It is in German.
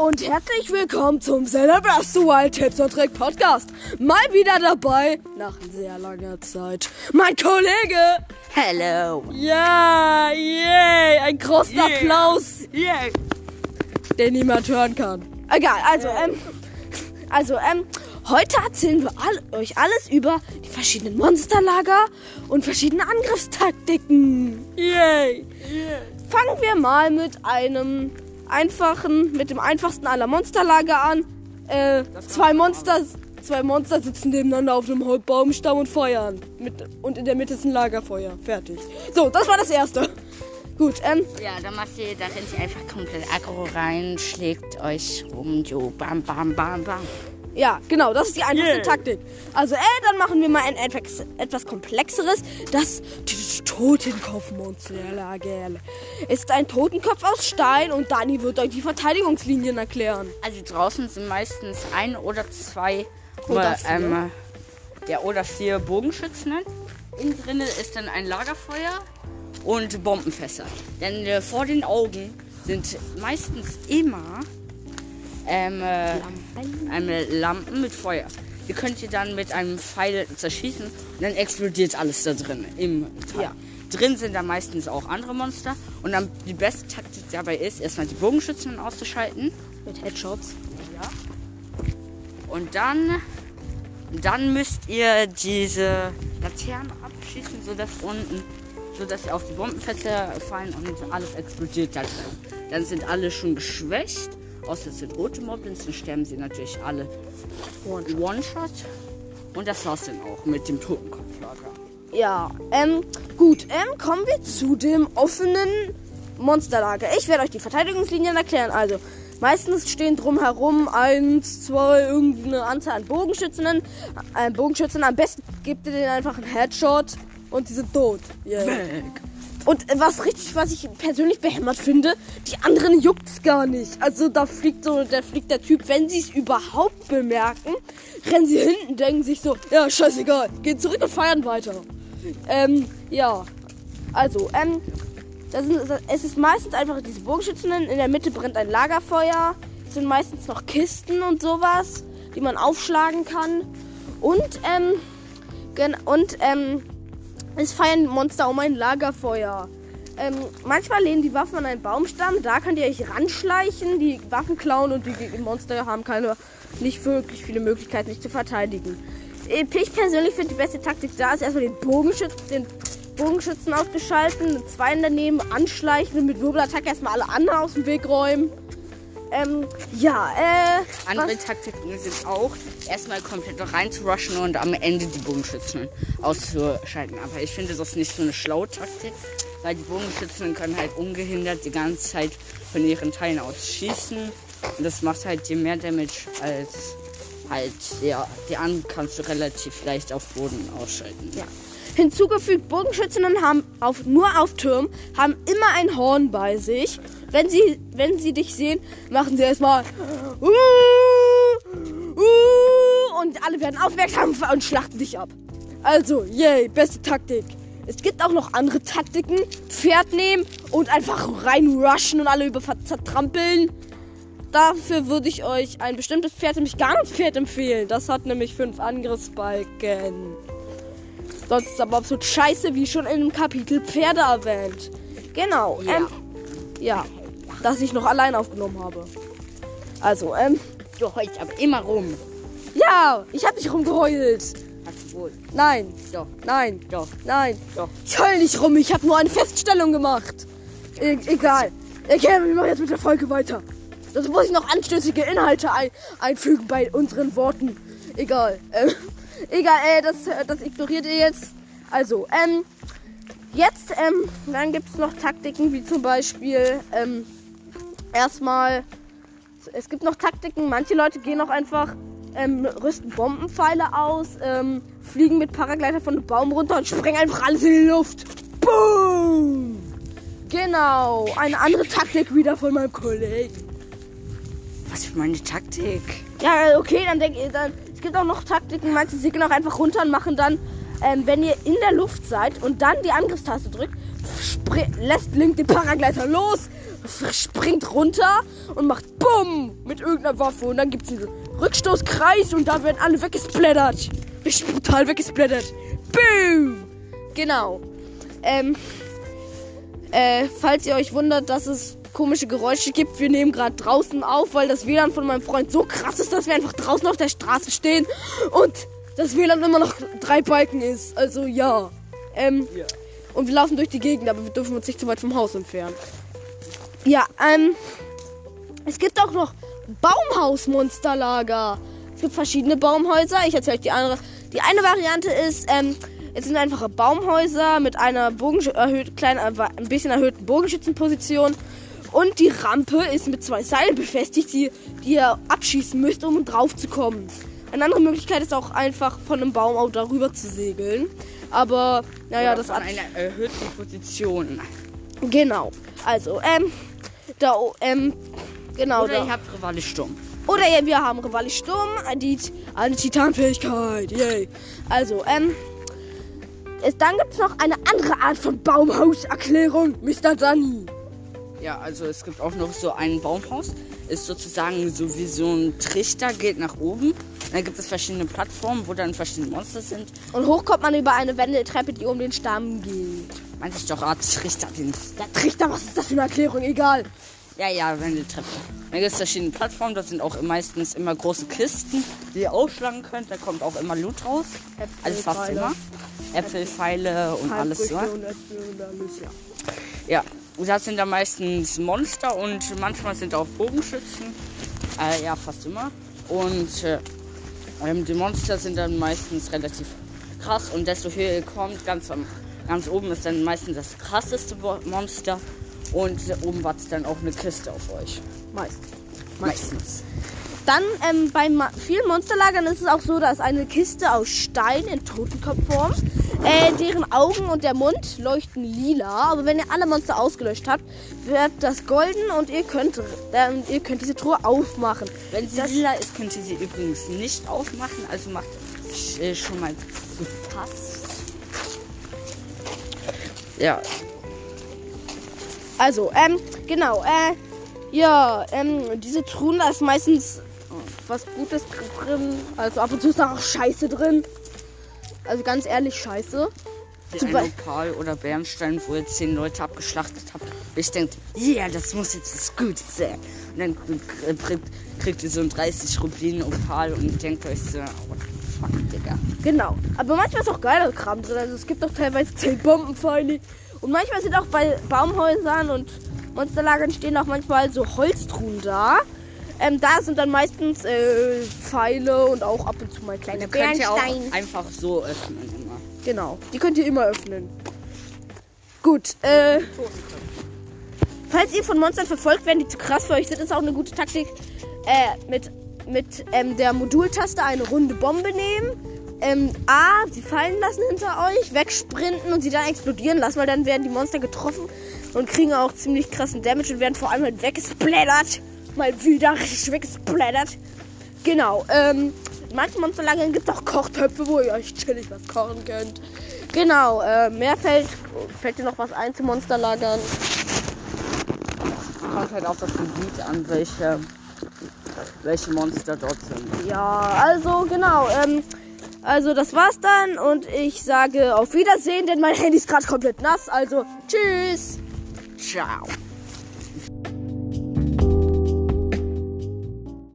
und herzlich willkommen zum Celebrate the Wild Tips und Trick Podcast. Mal wieder dabei, nach sehr langer Zeit, mein Kollege. Hello. Ja, yay, ein großen Yeah. Applaus, Yeah. den niemand hören kann. Egal, also, ähm, also, ähm, heute erzählen wir all, euch alles über die verschiedenen Monsterlager und verschiedene Angriffstaktiken. Yay. Fangen wir mal mit einem einfachen, mit dem einfachsten aller Monsterlager an. Äh, zwei Monster, zwei Monster sitzen nebeneinander auf einem Baumstamm und feuern. Mit, und in der Mitte ist ein Lagerfeuer. Fertig. So, das war das erste. Gut, ähm, Ja, dann macht ihr, da rennt ihr einfach komplett aggro rein, schlägt euch rum, jo, bam, bam, bam, bam. Ja, genau, das ist die einfachste Yeah. Taktik. Also, äh, dann machen wir mal ein etwas, etwas komplexeres. Das dieses Totenkopfmonsterlager ist ein Totenkopf aus Stein und Dani wird euch die Verteidigungslinien erklären. Also draußen sind meistens ein oder zwei, Oder äh, vier. ähm, ja, oder vier Bogenschützen. Innen drin ist dann ein Lagerfeuer und Bombenfässer. Denn äh, vor den Augen sind meistens immer ähm, äh, ähm, Lampen mit Feuer. Die könnt ihr dann mit einem Pfeil zerschießen und dann explodiert alles da drin im Teil. Ja. Drin sind da meistens auch andere Monster und dann die beste Taktik dabei ist, erstmal die Bogenschützen auszuschalten. Mit Headshots. Ja. Und dann, dann müsst ihr diese Laternen abschießen, sodass unten, sodass sie auf die Bombenfässer fallen und alles explodiert da drin. Dann sind alle schon geschwächt, außer es sind rote Moblins, dann sterben sie natürlich alle One-Shot. Und das war's dann auch mit dem Totenkopflager. Ja, ähm, gut, ähm, kommen wir zu dem offenen Monsterlager. Ich werde euch die Verteidigungslinien erklären. Also, meistens stehen drumherum eins, zwei, irgendwie eine Anzahl an Bogenschützen. Äh, Bogenschützen. Am besten gebt ihr denen einfach einen Headshot und die sind tot. Yeah. Weg. Und was richtig, was ich persönlich behämmert finde, die anderen juckt's gar nicht. Also da fliegt so, da fliegt der Typ, wenn sie es überhaupt bemerken, rennen sie hinten, denken sich so, ja, scheißegal, gehen zurück und feiern weiter. Ähm, ja. Also, ähm, das sind, es ist meistens einfach diese Bogenschützen, in der Mitte brennt ein Lagerfeuer, es sind meistens noch Kisten und sowas, die man aufschlagen kann. Und, ähm, und, ähm, es feiern Monster um ein Lagerfeuer. Ähm, manchmal lehnen die Waffen an einen Baumstamm. Da könnt ihr euch ranschleichen, die Waffen klauen und die Monster haben keine, nicht wirklich viele Möglichkeiten, sich zu verteidigen. Ich persönlich finde die beste Taktik da ist erstmal den Bogenschützen, den Bogenschützen auszuschalten, zwei daneben anschleichen und mit Wirbelattacke erstmal alle anderen aus dem Weg räumen. Ähm, ja, äh. Andere was- Taktiken sind auch, erstmal komplett rein zu rushen und am Ende die Bogenschützen auszuschalten. Aber ich finde das nicht so eine schlaue Taktik, weil die Bogenschützen können halt ungehindert die ganze Zeit von ihren Teilen aus schießen. Und das macht halt dir mehr Damage als halt, ja, die anderen kannst du relativ leicht auf Boden ausschalten. Ja. Hinzugefügt, Bogenschützinnen haben auf, nur auf Türmen haben immer ein Horn bei sich. Wenn sie, wenn sie dich sehen, machen sie erstmal uh, uh, und alle werden aufmerksam und schlachten dich ab. Also, yay, beste Taktik. Es gibt auch noch andere Taktiken. Pferd nehmen und einfach rein rushen und alle über zertrampeln. Dafür würde ich euch ein bestimmtes Pferd, nämlich Garnpferd empfehlen. Das hat nämlich fünf Angriffsbalken. Sonst ist es aber absolut scheiße, wie schon in dem Kapitel Pferde erwähnt. Genau. Ja. Ähm, ja. Das ich noch allein aufgenommen habe. Also, ähm, Du heulst aber immer rum. ja, ich habe nicht rumgeheult. Hast du wohl. Nein, Doch, nein, doch, nein. doch. Ich heul nicht rum, ich habe nur eine Feststellung gemacht. E egal. Okay, wir machen jetzt mit der Folge weiter. Das muss ich noch anstößige Inhalte ein einfügen bei unseren Worten. Egal. Ähm, egal, äh, das, äh, das ignoriert ihr jetzt. Also, ähm, jetzt, ähm, dann gibt es noch Taktiken wie zum Beispiel, ähm, erstmal, es gibt noch Taktiken, manche Leute gehen auch einfach, ähm, rüsten Bombenpfeile aus, ähm, fliegen mit Paragleiter von einem Baum runter und sprengen einfach alles in die Luft. Boom! Genau, eine andere Taktik wieder von meinem Kollegen. Was für meine Taktik? Ja, okay, dann denke ich, dann, es gibt auch noch Taktiken, manche segeln auch einfach runter und machen dann, ähm, wenn ihr in der Luft seid und dann die Angriffstaste drückt, lässt Link den Paragleiter los, springt runter und macht BUM mit irgendeiner Waffe. Und dann gibt es einen Rückstoßkreis und da werden alle weggesplattert. Richtig brutal weggesplattert. Boom! Genau. Ähm, äh, falls ihr euch wundert, dass es komische Geräusche gibt, wir nehmen gerade draußen auf, weil das WLAN von meinem Freund so krass ist, dass wir einfach draußen auf der Straße stehen und das WLAN immer noch drei Balken ist. Also ja. Ähm, Ja. und wir laufen durch die Gegend, aber wir dürfen uns nicht zu weit vom Haus entfernen. Ja, ähm, es gibt auch noch Baumhaus-Monsterlager. Es gibt verschiedene Baumhäuser. Ich erzähle euch die andere. Die eine Variante ist, ähm, es sind einfache Baumhäuser mit einer Bogen erhöht, kleinen, ein bisschen erhöhten Bogenschützenposition. Und die Rampe ist mit zwei Seilen befestigt, die, die ihr abschießen müsst, um drauf zu kommen. Eine andere Möglichkeit ist auch einfach von einem Baum auch darüber zu segeln. Aber, naja, Oder das von ab einer erhöhten Position. Genau. Also, ähm, da, ähm, genau. Oder da. ihr habt Rivale Sturm. Oder ja, wir haben Rivali Sturm, die, eine Titanfähigkeit. Yay. Also, ähm, es, dann gibt es noch eine andere Art von Baumhauserklärung, Mr. Danny. Ja, also es gibt auch noch so ein Baumhaus. Ist sozusagen so wie so ein Trichter, geht nach oben. Dann gibt es verschiedene Plattformen, wo dann verschiedene Monster sind. Und hoch kommt man über eine Wendeltreppe, die um den Stamm geht. Meinte ich doch, Art Trichterdienst. Der Trichter, was ist das für eine Erklärung? Egal. Ja, ja, Wendeltreppe. Dann gibt es verschiedene Plattformen. Das sind auch meistens immer große Kisten, die ihr aufschlagen könnt. Da kommt auch immer Loot raus. Also fast Äpfelpfeile. immer. Äpfelpfeile und alles so. Und Äpfel und alles, ja. Ja, das sind dann meistens Monster und manchmal sind auch Bogenschützen. Äh, ja, fast immer. Und äh, ähm, die Monster sind dann meistens relativ krass und desto höher ihr kommt, ganz, am, ganz oben ist dann meistens das krasseste Monster und oben wartet dann auch eine Kiste auf euch. Meist. Meistens. Dann ähm, bei vielen Monsterlagern ist es auch so, dass eine Kiste aus Stein in Totenkopfform, äh, deren Augen und der Mund leuchten lila. Aber wenn ihr alle Monster ausgelöscht habt, wird das golden und ihr könnt, ähm, ihr könnt diese Truhe aufmachen. Wenn sie lila ist, könnt ihr sie übrigens nicht aufmachen, also macht äh, schon mal gefasst. Ja, Also, ähm, genau, äh, ja, ähm, diese Truhen, da ist meistens was Gutes drin. Also ab und zu ist da auch Scheiße drin. Also ganz ehrlich, Scheiße. Zum ein Lokal oder Bernstein, wo ihr zehn Leute abgeschlachtet habt. Ich denkt, ja, das muss jetzt was Gutes sein. Und dann kriegt, kriegt ihr so ein 30 Rubin Opal und denkt euch so, what the fuck, Digga. Genau. Aber manchmal ist auch geiler Kram drin. Also es gibt auch teilweise 10 Bombenpfeile. Und manchmal sind auch bei Baumhäusern und Monsterlagern stehen auch manchmal so Holztruhen da. Ähm, da sind dann meistens äh, Pfeile und auch ab und zu mal kleine Die könnt ihr auch einfach so öffnen immer. Genau. Die könnt ihr immer öffnen. Gut, äh. Falls ihr von Monstern verfolgt werden, die zu krass für euch sind, ist auch eine gute Taktik, äh, mit, mit ähm, der Modultaste eine runde Bombe nehmen. Ähm, A, sie fallen lassen hinter euch, wegsprinten und sie dann explodieren lassen, weil dann werden die Monster getroffen und kriegen auch ziemlich krassen Damage und werden vor allem halt weggesplattert. Mal wieder richtig weggesplattert. Genau, ähm, in manchen Monsterlagern gibt es auch Kochtöpfe, wo ihr euch chillig was kochen könnt. Genau, äh, mehr fällt, fällt dir noch was ein zu Monsterlagern? Kommt halt auf das Gebiet an, welche, welche Monster dort sind. Ja, also genau, ähm, also das war's dann und ich sage auf Wiedersehen, denn mein Handy ist gerade komplett nass, also tschüss. Ciao.